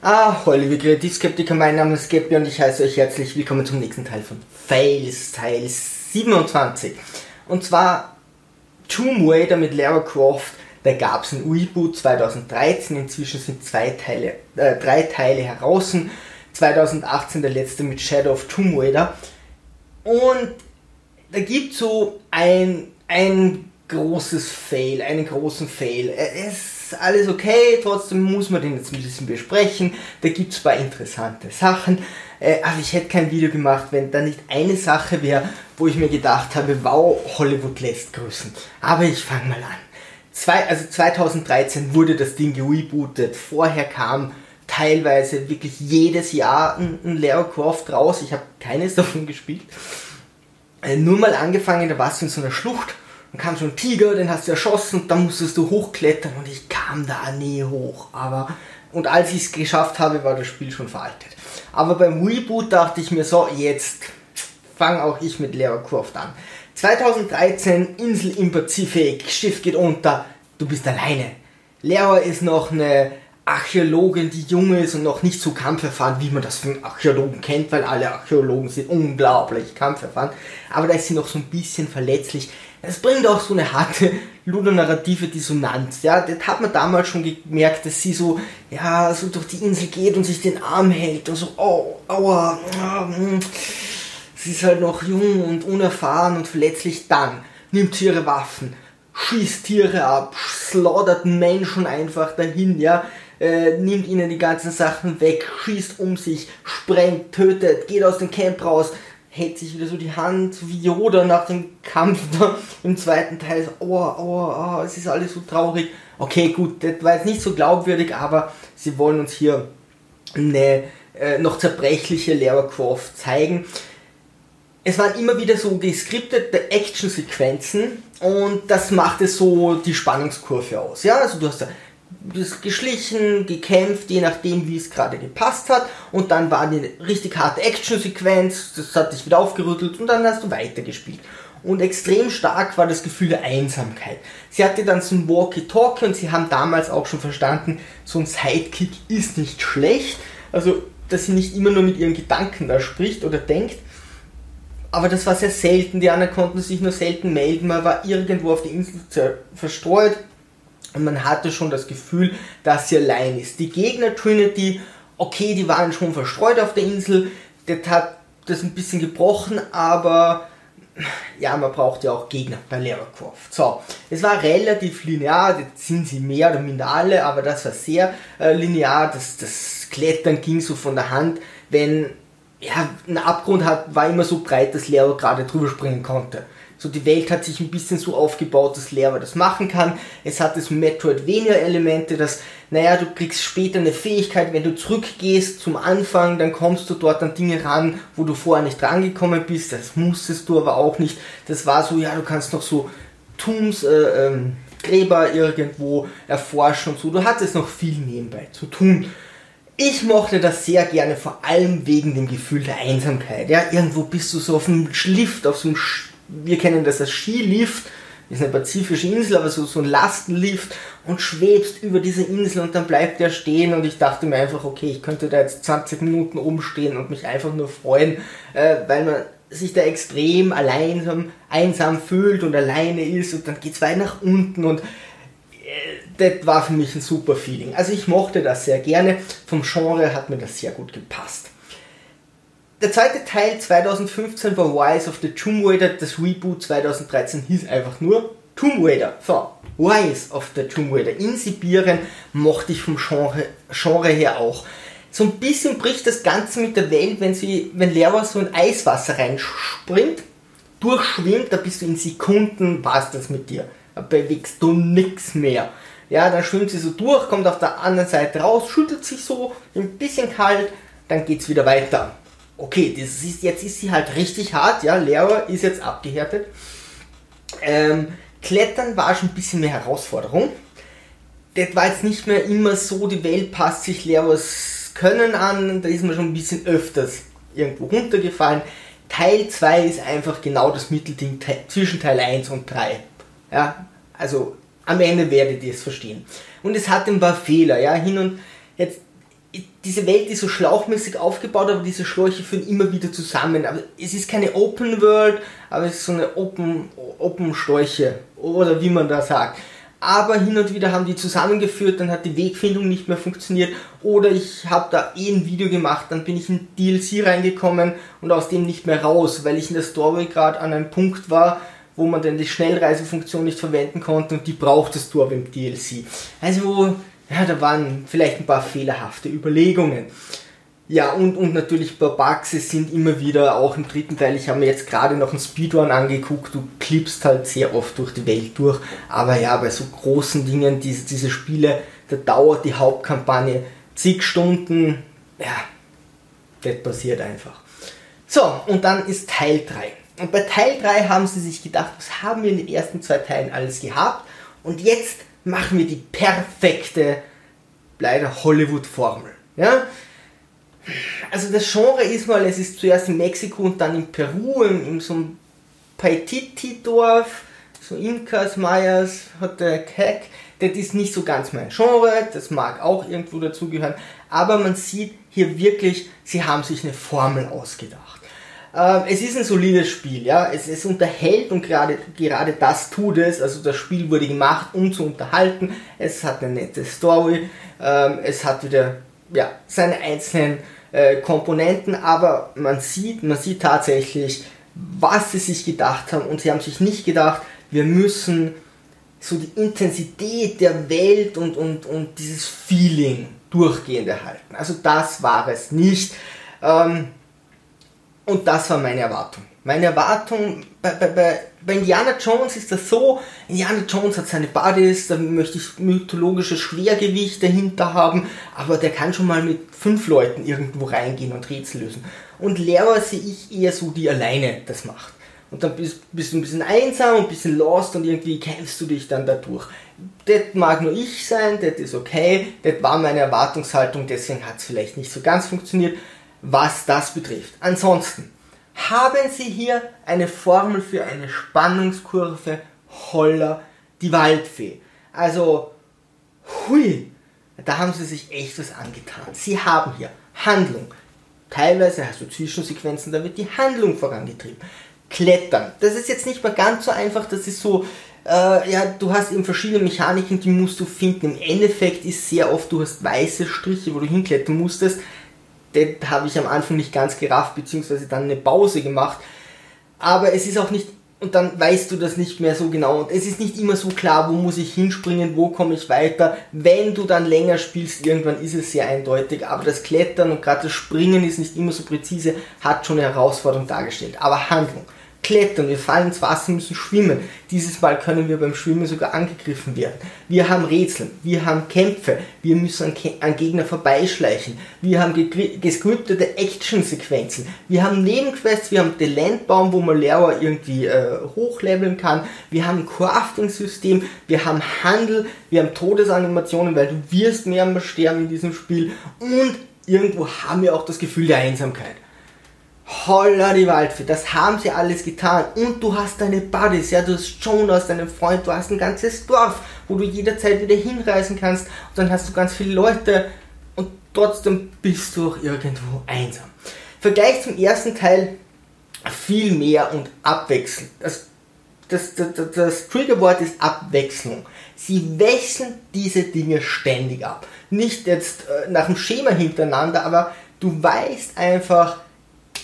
Ah, hallo liebe Kreativskeptiker, mein Name ist Geppi und ich heiße euch herzlich willkommen zum nächsten Teil von Fails, Teil 27. Und zwar Tomb Raider mit Lara Croft, da gab es ein Reboot 2013, inzwischen sind zwei Teile, äh, drei Teile heraus. 2018 der letzte mit Shadow of Tomb Raider. Und da gibt so ein, ein großes Fail, einen großen Fail. Es alles okay, trotzdem muss man den jetzt ein bisschen besprechen. Da gibt es ein paar interessante Sachen. Äh, aber ich hätte kein Video gemacht, wenn da nicht eine Sache wäre, wo ich mir gedacht habe, wow, Hollywood lässt grüßen. Aber ich fange mal an. Zwei, also 2013 wurde das Ding gerebootet. Vorher kam teilweise wirklich jedes Jahr ein, ein Lara Croft raus. Ich habe keines davon gespielt. Äh, nur mal angefangen, da warst du in so einer Schlucht dann kam so ein Tiger, den hast du erschossen und dann musstest du hochklettern und ich kam da nie hoch. Aber und als ich es geschafft habe, war das Spiel schon veraltet. Aber beim Reboot dachte ich mir so, jetzt fange auch ich mit Lara Croft an. 2013, Insel im Pazifik, Schiff geht unter, du bist alleine. Lara ist noch eine Archäologin, die jung ist und noch nicht so kampferfahren, wie man das von Archäologen kennt, weil alle Archäologen sind unglaublich kampferfahren. Aber da ist sie noch so ein bisschen verletzlich. Es bringt auch so eine harte ludonarrative Dissonanz. Ja, das hat man damals schon gemerkt, dass sie so, ja, so durch die Insel geht und sich den Arm hält und so, oh, aua, mm. sie ist halt noch jung und unerfahren und verletzlich. Dann nimmt sie ihre Waffen, schießt Tiere ab, slaughtert Menschen einfach dahin, ja, äh, nimmt ihnen die ganzen Sachen weg, schießt um sich, sprengt, tötet, geht aus dem Camp raus, hält sich wieder so die Hand, wie Yoda nach dem Kampf da im zweiten Teil. So, oh, oh, oh, es ist alles so traurig. Okay, gut, das war jetzt nicht so glaubwürdig, aber sie wollen uns hier eine äh, noch zerbrechliche Lara Croft zeigen. Es waren immer wieder so geskriptete Action-Sequenzen und das machte so die Spannungskurve aus. Ja, also du hast da geschlichen, gekämpft, je nachdem, wie es gerade gepasst hat. Und dann war eine richtig harte Action-Sequenz, das hat dich wieder aufgerüttelt und dann hast du weitergespielt. Und extrem stark war das Gefühl der Einsamkeit. Sie hatte dann so ein Walkie-Talkie und sie haben damals auch schon verstanden, so ein Sidekick ist nicht schlecht. Also, dass sie nicht immer nur mit ihren Gedanken da spricht oder denkt. Aber das war sehr selten. Die anderen konnten sich nur selten melden. Man war irgendwo auf der Insel verstreut und man hatte schon das Gefühl, dass sie allein ist. Die Gegner Trinity, okay, die waren schon verstreut auf der Insel, das hat das ein bisschen gebrochen, aber ja, man braucht ja auch Gegner bei Lara Croft. So, es war relativ linear, jetzt sind sie mehr oder minder alle, aber das war sehr äh, linear, das, das Klettern ging so von der Hand, wenn ja, ein Abgrund hat, war immer so breit, dass Lara gerade drüber springen konnte. So die Welt hat sich ein bisschen so aufgebaut, dass Lehrer das machen kann. Es hat das Metroidvania-Elemente, dass, naja, du kriegst später eine Fähigkeit, wenn du zurückgehst zum Anfang, dann kommst du dort an Dinge ran, wo du vorher nicht rangekommen bist. Das musstest du aber auch nicht. Das war so, ja, du kannst noch so Tombs, äh, ähm, Gräber irgendwo erforschen und so. Du hattest noch viel nebenbei zu tun. Ich mochte das sehr gerne, vor allem wegen dem Gefühl der Einsamkeit. Ja, irgendwo bist du so auf einem Schlift, auf so einem wir kennen das als Skilift, ist eine pazifische Insel, aber so, so ein Lastenlift und schwebst über diese Insel und dann bleibt er stehen und ich dachte mir einfach, okay, ich könnte da jetzt 20 Minuten rumstehen und mich einfach nur freuen, äh, weil man sich da extrem alleinsam, einsam fühlt und alleine ist und dann geht es weit nach unten und äh, das war für mich ein super Feeling. Also ich mochte das sehr gerne, vom Genre hat mir das sehr gut gepasst. Der zweite Teil 2015 war Rise of the Tomb Raider. Das Reboot 2013 hieß einfach nur Tomb Raider. So, Rise of the Tomb Raider. In Sibirien mochte ich vom Genre, Genre her auch. So ein bisschen bricht das Ganze mit der Welt, wenn sie, wenn Lara so in Eiswasser reinspringt, durchschwimmt, da bist du in Sekunden, passt das mit dir. Da bewegst du nichts mehr. Ja, dann schwimmt sie so durch, kommt auf der anderen Seite raus, schüttelt sich so, ein bisschen kalt, dann geht's wieder weiter okay, das ist, jetzt ist sie halt richtig hart, ja, Lehrer ist jetzt abgehärtet. Ähm, Klettern war schon ein bisschen mehr Herausforderung. Das war jetzt nicht mehr immer so, die Welt passt sich Lehrers Können an, da ist man schon ein bisschen öfters irgendwo runtergefallen. Teil 2 ist einfach genau das Mittelding zwischen Teil 1 und 3. Ja, also am Ende werdet ihr es verstehen. Und es hat ein paar Fehler, ja, hin und jetzt diese Welt ist so schlauchmäßig aufgebaut, aber diese Schläuche führen immer wieder zusammen. Aber es ist keine Open World, aber es ist so eine Open, Open Schläuche oder wie man da sagt. Aber hin und wieder haben die zusammengeführt, dann hat die Wegfindung nicht mehr funktioniert oder ich habe da eh ein Video gemacht, dann bin ich in DLC reingekommen und aus dem nicht mehr raus, weil ich in der Story gerade an einem Punkt war, wo man dann die Schnellreisefunktion nicht verwenden konnte und die brauchtest du aber im DLC. Also ja, da waren vielleicht ein paar fehlerhafte Überlegungen. Ja, und, und natürlich es sind immer wieder, auch im dritten Teil, ich habe mir jetzt gerade noch einen Speedrun angeguckt, du klippst halt sehr oft durch die Welt durch, aber ja, bei so großen Dingen, diese, diese Spiele, da dauert die Hauptkampagne zig Stunden, ja, das passiert einfach. So, und dann ist Teil 3. Und bei Teil 3 haben sie sich gedacht, was haben wir in den ersten zwei Teilen alles gehabt? Und jetzt machen wir die perfekte, leider Hollywood-Formel. Ja? Also das Genre ist mal, es ist zuerst in Mexiko und dann in Peru, in, in so einem Paititi-Dorf, so Incas, Mayas, hat der Keck. Das ist nicht so ganz mein Genre, das mag auch irgendwo dazugehören, aber man sieht hier wirklich, sie haben sich eine Formel ausgedacht. Ähm, es ist ein solides Spiel, ja. Es, es unterhält und gerade, gerade das tut es. Also das Spiel wurde gemacht, um zu unterhalten. Es hat eine nette Story. Ähm, es hat wieder ja, seine einzelnen äh, Komponenten, aber man sieht, man sieht tatsächlich, was sie sich gedacht haben und sie haben sich nicht gedacht, wir müssen so die Intensität der Welt und, und, und dieses Feeling durchgehend erhalten. Also das war es nicht. Ähm, und das war meine Erwartung. Meine Erwartung, bei, bei, bei, bei Indiana Jones ist das so, Indiana Jones hat seine Buddies, da möchte ich mythologisches Schwergewicht dahinter haben, aber der kann schon mal mit fünf Leuten irgendwo reingehen und Rätsel lösen. Und Lehrer sehe ich eher so, die alleine das macht. Und dann bist, bist, du ein bisschen einsam und ein bisschen lost und irgendwie kämpfst du dich dann dadurch. Das mag nur ich sein, das ist okay, das war meine Erwartungshaltung, deswegen hat es vielleicht nicht so ganz funktioniert was das betrifft. Ansonsten haben Sie hier eine Formel für eine Spannungskurve Holler die Waldfee. Also, hui, da haben Sie sich echt was angetan. Sie haben hier Handlung. Teilweise hast du Zwischensequenzen, da wird die Handlung vorangetrieben. Klettern. Das ist jetzt nicht mal ganz so einfach, das ist so, äh, ja, du hast eben verschiedene Mechaniken, die musst du finden. Im Endeffekt ist sehr oft, du hast weiße Striche, wo du hinklettern musstest das habe ich am Anfang nicht ganz gerafft, beziehungsweise dann eine Pause gemacht. Aber es ist auch nicht, und dann weißt du das nicht mehr so genau. Und es ist nicht immer so klar, wo muss ich hinspringen, wo komme ich weiter. Wenn du dann länger spielst, irgendwann ist es sehr eindeutig. Aber das Klettern und gerade das Springen ist nicht immer so präzise, hat schon eine Herausforderung dargestellt. Aber Handlung klettern, wir fallen ins Wasser, müssen schwimmen. Dieses Mal können wir beim Schwimmen sogar angegriffen werden. Wir haben Rätsel, wir haben Kämpfe, wir müssen an, Gegner vorbeischleichen, wir haben gescriptete Action-Sequenzen, wir haben Nebenquests, wir haben den Landbaum, wo man Lehrer irgendwie äh, hochleveln kann, wir haben ein Crafting-System, wir haben Handel, wir haben Todesanimationen, weil du wirst mehrmals sterben in diesem Spiel und irgendwo haben wir auch das Gefühl der Einsamkeit. Holla die Waldfee, das haben sie alles getan. Und du hast deine Buddies, ja, du hast Jonas, deinen Freund, du hast ein ganzes Dorf, wo du jederzeit wieder hinreisen kannst. Und dann hast du ganz viele Leute und trotzdem bist du auch irgendwo einsam. Vergleich zum ersten Teil viel mehr und abwechselnd. Das, das, das, das, Triggerwort ist Abwechslung. Sie wechseln diese Dinge ständig ab. Nicht jetzt äh, nach dem Schema hintereinander, aber du weißt einfach,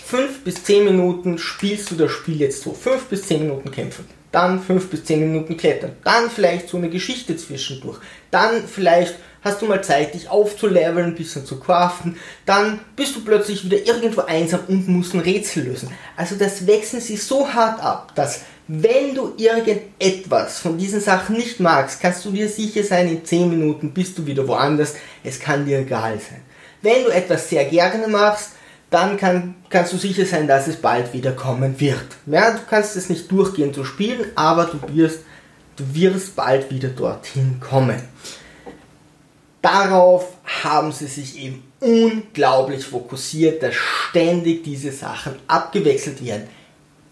5 bis 10 Minuten spielst du das Spiel jetzt so. 5 bis 10 Minuten kämpfen. Dann 5 bis 10 Minuten klettern. Dann vielleicht so eine Geschichte zwischendurch. Dann vielleicht hast du mal Zeit, dich aufzuleveln, ein bisschen zu craften. Dann bist du plötzlich wieder irgendwo einsam und musst ein Rätsel lösen. Also das wechseln sie so hart ab, dass wenn du irgendetwas von diesen Sachen nicht magst, kannst du dir sicher sein, in 10 Minuten bist du wieder woanders. Es kann dir egal sein. Wenn du etwas sehr gerne machst, dann kann, kannst du sicher sein, dass es bald wieder kommen wird. Ja, du kannst es nicht durchgehend so spielen, aber du wirst, du wirst bald wieder dorthin kommen. Darauf haben sie sich eben unglaublich fokussiert, dass ständig diese Sachen abgewechselt werden.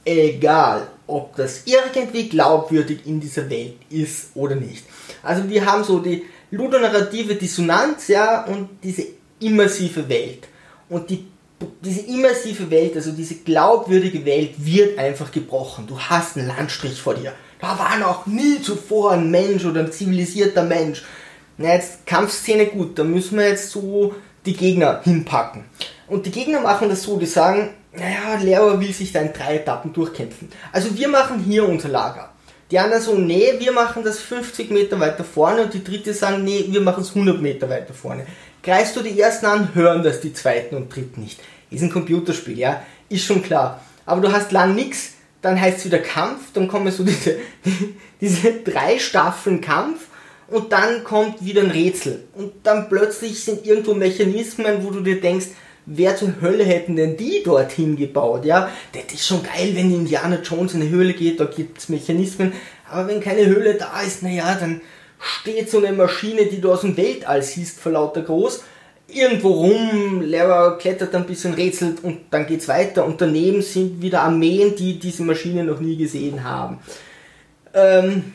Egal, ob das irgendwie glaubwürdig in dieser Welt ist oder nicht. Also wir haben so die ludonarrative Dissonanz, ja, und diese immersive Welt. Und die, diese immersive Welt, also diese glaubwürdige Welt, wird einfach gebrochen. Du hast einen Landstrich vor dir. Da war noch nie zuvor ein Mensch oder ein zivilisierter Mensch. Na, jetzt Kampfszene gut, da müssen wir jetzt so die Gegner hinpacken. Und die Gegner machen das so, die sagen, naja, Lehrer will sich da in drei Etappen durchkämpfen. Also wir machen hier unser Lager. Die anderen so, nee, wir machen das 50 Meter weiter vorne und die dritte sagen, nee, wir machen es 100 Meter weiter vorne. Greifst du die ersten an, hören das die zweiten und dritten nicht. Ist ein Computerspiel, ja, ist schon klar. Aber du hast lang nichts, dann heißt es wieder Kampf, dann kommen so diese, diese drei Staffeln Kampf und dann kommt wieder ein Rätsel. Und dann plötzlich sind irgendwo Mechanismen, wo du dir denkst, wer zur Hölle hätten denn die dorthin gebaut? Ja, das ist schon geil, wenn Indiana Jones in eine Höhle geht, da gibt es Mechanismen. Aber wenn keine Höhle da ist, naja, dann steht so eine Maschine, die du aus dem Weltall siehst, vor lauter groß, irgendwo rum, Lehrer klettert ein bisschen, rätselt und dann geht's weiter. Und daneben sind wieder Armeen, die diese Maschine noch nie gesehen haben. Ähm,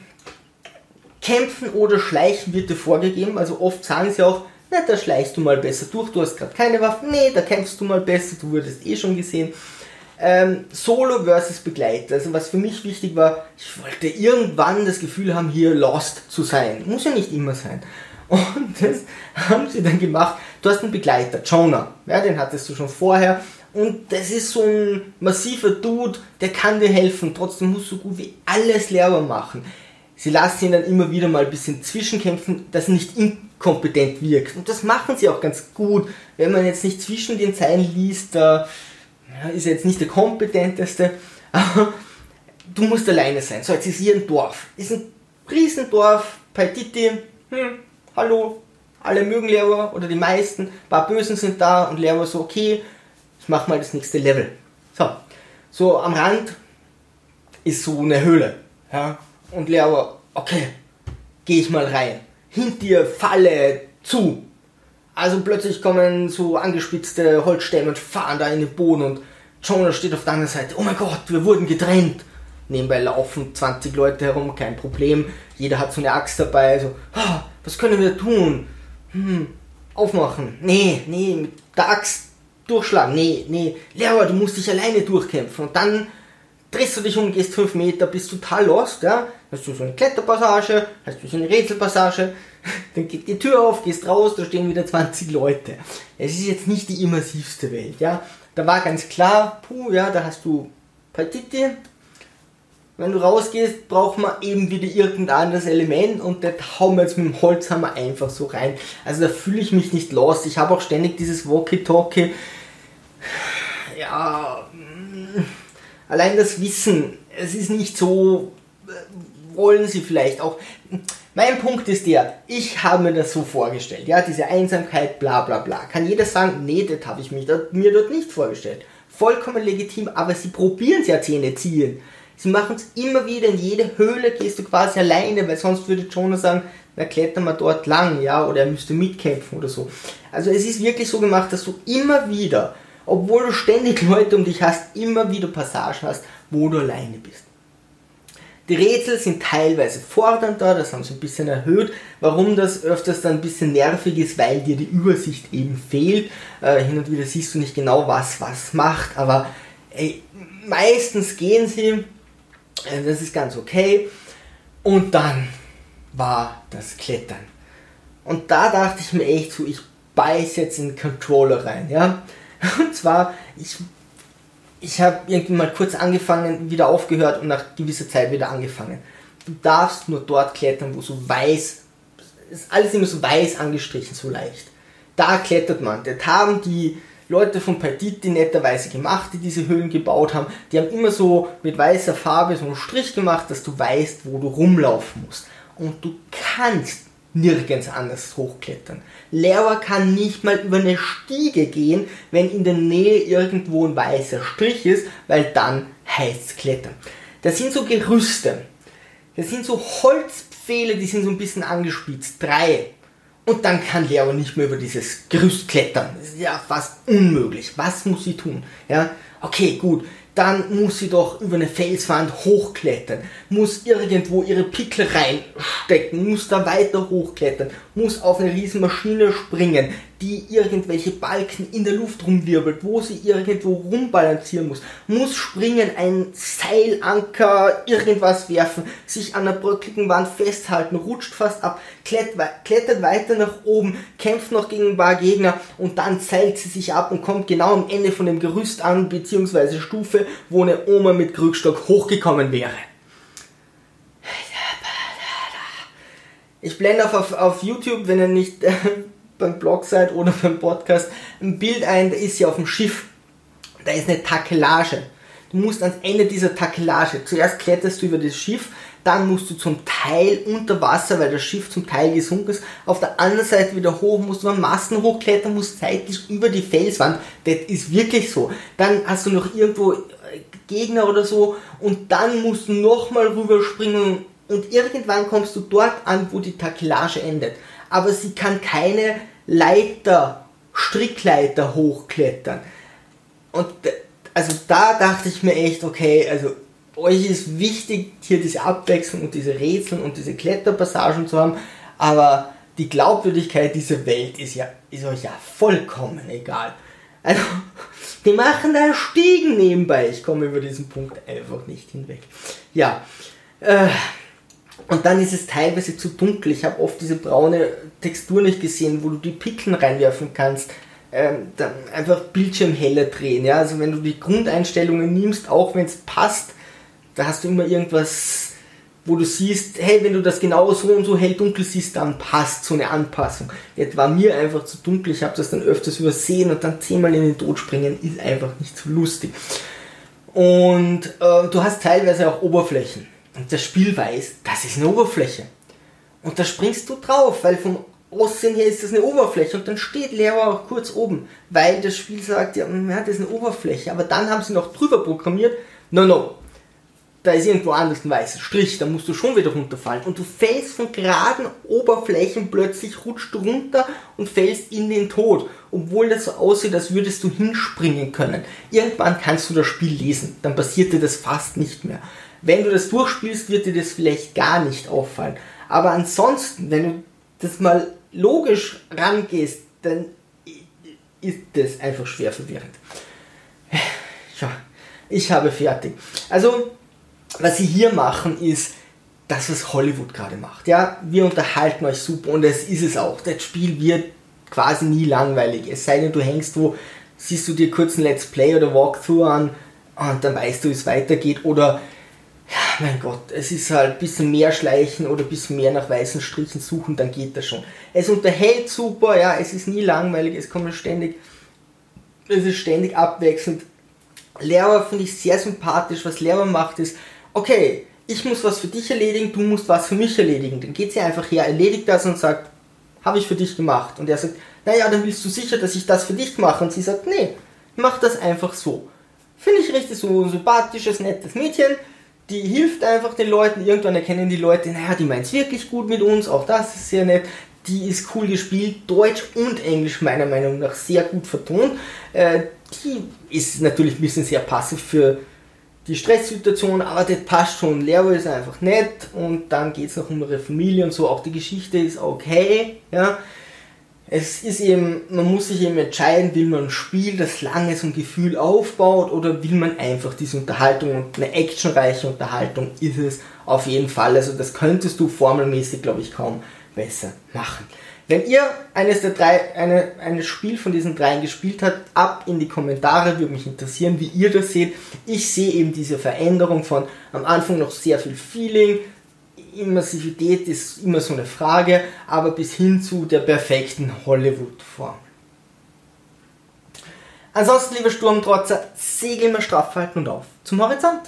Kämpfen oder Schleichen wird dir vorgegeben, also oft sagen sie auch, na, da schleichst du mal besser durch, du hast gerade keine Waffen, nee, da kämpfst du mal besser, du wurdest eh schon gesehen. Ähm, Solo versus Begleiter. Also was für mich wichtig war, ich wollte irgendwann das Gefühl haben, hier lost zu sein. Muss ja nicht immer sein. Und das haben sie dann gemacht. Du hast einen Begleiter, Jonah. Ja, den hattest du schon vorher. Und das ist so ein massiver Dude, der kann dir helfen. Trotzdem musst du so gut wie alles Lehrer machen. Sie lassen ihn dann immer wieder mal ein bisschen zwischenkämpfen, dass er nicht inkompetent wirkt. Und das machen sie auch ganz gut. Wenn man jetzt nicht zwischen den Zeilen liest, da ist er jetzt nicht der kompetenteste, du musst alleine sein. So, jetzt ist hier ein Dorf. Ist ein Riesendorf, Paititi, hm, hallo, alle mögen Lehrer oder die meisten, ein paar Bösen sind da und Lehrer so, okay, ich mach mal das nächste Level. So, so am Rand ist so eine Höhle. Ja, und Lehrer, okay, geh ich mal rein. Hinter dir Falle zu. Also plötzlich kommen so angespitzte Holzstämme und fahren da in den Boden und Jonah steht auf der anderen Seite. Oh mein Gott, wir wurden getrennt. Nebenbei laufen 20 Leute herum, kein Problem. Jeder hat so eine Axt dabei. So, oh, was können wir tun? Hm, aufmachen. Nee, nee, mit der Axt durchschlagen. Nee, nee. Lehrer, du musst dich alleine durchkämpfen. Und dann drehst du dich um, gehst 5 Meter, bist total lost, ja. Hast du so eine Kletterpassage, hast du so eine Rätselpassage, dann geht die Tür auf, gehst raus, da stehen wieder 20 Leute. Es ist jetzt nicht die immersivste Welt, ja. Da war ganz klar, puh, ja, da hast du Partiti. Wenn du rausgehst, braucht man eben wieder irgendein anderes Element und das hauen wir jetzt mit dem Holzhammer einfach so rein. Also da fühle ich mich nicht lost. Ich habe auch ständig dieses Walkie-Talkie. Ja, mm, allein das Wissen, es ist nicht so, äh, wollen sie vielleicht auch. Mein Punkt ist der, ich habe mir das so vorgestellt, ja, diese Einsamkeit, bla bla bla. Kann jeder sagen, nee, das habe ich mich, mir dort nicht vorgestellt. Vollkommen legitim, aber sie probieren es ja Zähne ziehen. Sie machen es immer wieder, in jede Höhle gehst du quasi alleine, weil sonst würde Jonah sagen, na klettern wir dort lang, ja, oder er müsste mitkämpfen oder so. Also es ist wirklich so gemacht, dass du immer wieder, obwohl du ständig Leute um dich hast, immer wieder Passagen hast, wo du alleine bist. Die Rätsel sind teilweise fordernder, das haben sie ein bisschen erhöht. Warum das öfters dann ein bisschen nervig ist, weil dir die Übersicht eben fehlt. Äh, hin und wieder siehst du nicht genau, was was macht, aber ey, meistens gehen sie. Äh, das ist ganz okay. Und dann war das Klettern. Und da dachte ich mir echt so, ich beiß jetzt in den Controller rein, ja. Und zwar, ich ich habe irgendwie mal kurz angefangen, wieder aufgehört und nach gewisser Zeit wieder angefangen. Du darfst nur dort klettern, wo so weiß, ist alles immer so weiß angestrichen, so leicht. Da klettert man. Das haben die Leute von Paititi netterweise gemacht, die diese Höhlen gebaut haben. Die haben immer so mit weißer Farbe so einen Strich gemacht, dass du weißt, wo du rumlaufen musst. Und du kannst nirgends anders hochklettern. Lehrer kann nicht mal über eine Stiege gehen, wenn in der Nähe irgendwo ein weißer Strich ist, weil dann heißt klettern. Das sind so Gerüste. Das sind so Holzpfähle, die sind so ein bisschen angespitzt. Drei. Und dann kann Lehrer nicht mehr über dieses Gerüst klettern. Das ist ja fast unmöglich. Was muss sie tun? Ja, okay, gut dann muss sie doch über eine Felswand hochklettern, muss irgendwo ihre Pickel reinstecken, muss da weiter hochklettern, muss auf eine riesen Maschine springen, die irgendwelche Balken in der Luft rumwirbelt, wo sie irgendwo rumbalancieren muss, muss springen, ein Seilanker, irgendwas werfen, sich an der bröckligen Wand festhalten, rutscht fast ab, klettert weiter nach oben, kämpft noch gegen ein paar Gegner und dann seilt sie sich ab und kommt genau am Ende von dem Gerüst an, beziehungsweise Stufe, wo eine Oma mit Krückstock hochgekommen wäre. Ich blende auf, auf, auf YouTube, wenn ihr nicht beim Blog seid oder beim Podcast, ein Bild ein, da ist sie auf dem Schiff. Da ist eine Takelage. Du musst ans Ende dieser Takelage. Zuerst kletterst du über das Schiff, dann musst du zum Teil unter Wasser, weil das Schiff zum Teil gesunken ist. Auf der anderen Seite wieder hoch, musst du an Masten hochklettern, musst seitlich über die Felswand. Das ist wirklich so. Dann hast du noch irgendwo äh, Gegner oder so und dann musst du nochmal rüberspringen und irgendwann kommst du dort an, wo die Takelage endet. Aber sie kann keine Leiter, Strickleiter hochklettern. Und also da dachte ich mir echt, okay, also euch ist wichtig, hier diese Abwechslung und diese Rätsel und diese Kletterpassagen zu haben, aber die Glaubwürdigkeit dieser Welt ist ja ist euch ja vollkommen egal. Also, die machen da Stiegen nebenbei. Ich komme über diesen Punkt einfach nicht hinweg. Ja, äh, und dann ist es teilweise zu dunkel. Ich habe oft diese braune Textur nicht gesehen, wo du die Pickeln reinwerfen kannst. Ähm, dann einfach Bildschirm heller drehen. Ja? Also wenn du die Grundeinstellungen nimmst, auch wenn es passt, da hast du immer irgendwas, wo du siehst, hey, wenn du das genau so und so hell dunkel siehst, dann passt so eine Anpassung. Jetzt war mir einfach zu dunkel, ich habe das dann öfters übersehen und dann zehnmal in den Tod springen ist einfach nicht so lustig. Und äh, du hast teilweise auch Oberflächen und das Spiel weiß, das ist eine Oberfläche. Und da springst du drauf, weil vom Aussehen her ist das eine Oberfläche und dann steht Lehrer auch kurz oben, weil das Spiel sagt, ja, das ist eine Oberfläche. Aber dann haben sie noch drüber programmiert, no, no, da ist irgendwo anders ein weißer Strich, da musst du schon wieder runterfallen. Und du fällst von geraden Oberflächen plötzlich, rutscht du runter und fällst in den Tod. Obwohl das so aussieht, als würdest du hinspringen können. Irgendwann kannst du das Spiel lesen, dann passiert dir das fast nicht mehr. Wenn du das durchspielst, wird dir das vielleicht gar nicht auffallen. Aber ansonsten, wenn du das mal logisch rangehst, dann ist das einfach schwer verwirrend. Ja, ich habe fertig. Also, was sie hier machen, ist das, was Hollywood gerade macht. Ja, wir unterhalten euch super und es ist es auch. Das Spiel wird quasi nie langweilig. Es sei denn, du hängst wo, siehst du dir kurz ein Let's Play oder Walkthrough an und dann weißt du, wie es weitergeht. Oder ja, mein Gott, es ist halt ein bisschen mehr schleichen oder ein bisschen mehr nach weißen Strichen suchen, dann geht das schon. Es unterhält super, ja, es ist nie langweilig, es kommt ständig, es ist ständig abwechselnd. Lehrer finde ich sehr sympathisch, was Lehrer macht ist, okay, ich muss was für dich erledigen, du musst was für mich erledigen. Dann geht sie einfach her, erledigt das und sagt, habe ich für dich gemacht. Und er sagt, naja, dann willst du sicher, dass ich das für dich mache. Und sie sagt, nee, mach das einfach so. Finde ich richtig so ein sympathisches, nettes Mädchen die hilft einfach den Leuten. Irgendwann erkennen die Leute, naja, die meint es wirklich gut mit uns, auch das ist sehr nett. Die ist cool gespielt, Deutsch und Englisch meiner Meinung nach sehr gut vertont. Äh, die ist natürlich ein bisschen sehr passiv für die Stresssituation, aber das passt schon. Leo ist einfach nett und dann geht es noch um ihre Familie und so. Auch die Geschichte ist okay, ja es ist eben, man muss sich eben entscheiden, will man ein Spiel, das lange so ein Gefühl aufbaut oder will man einfach diese Unterhaltung und eine actionreiche Unterhaltung ist es auf jeden Fall. Also das könntest du formelmäßig, glaube ich, kaum besser machen. Wenn ihr eines der drei, eine, ein Spiel von diesen dreien gespielt habt, ab in die Kommentare, würde mich interessieren, wie ihr das seht. Ich sehe eben diese Veränderung von am Anfang noch sehr viel Feeling, Immersivität ist immer so eine Frage, aber bis hin zu der perfekten Hollywood-Form. Ansonsten, lieber Sturmtrotzer, segel immer straff halten und auf zum Horizont.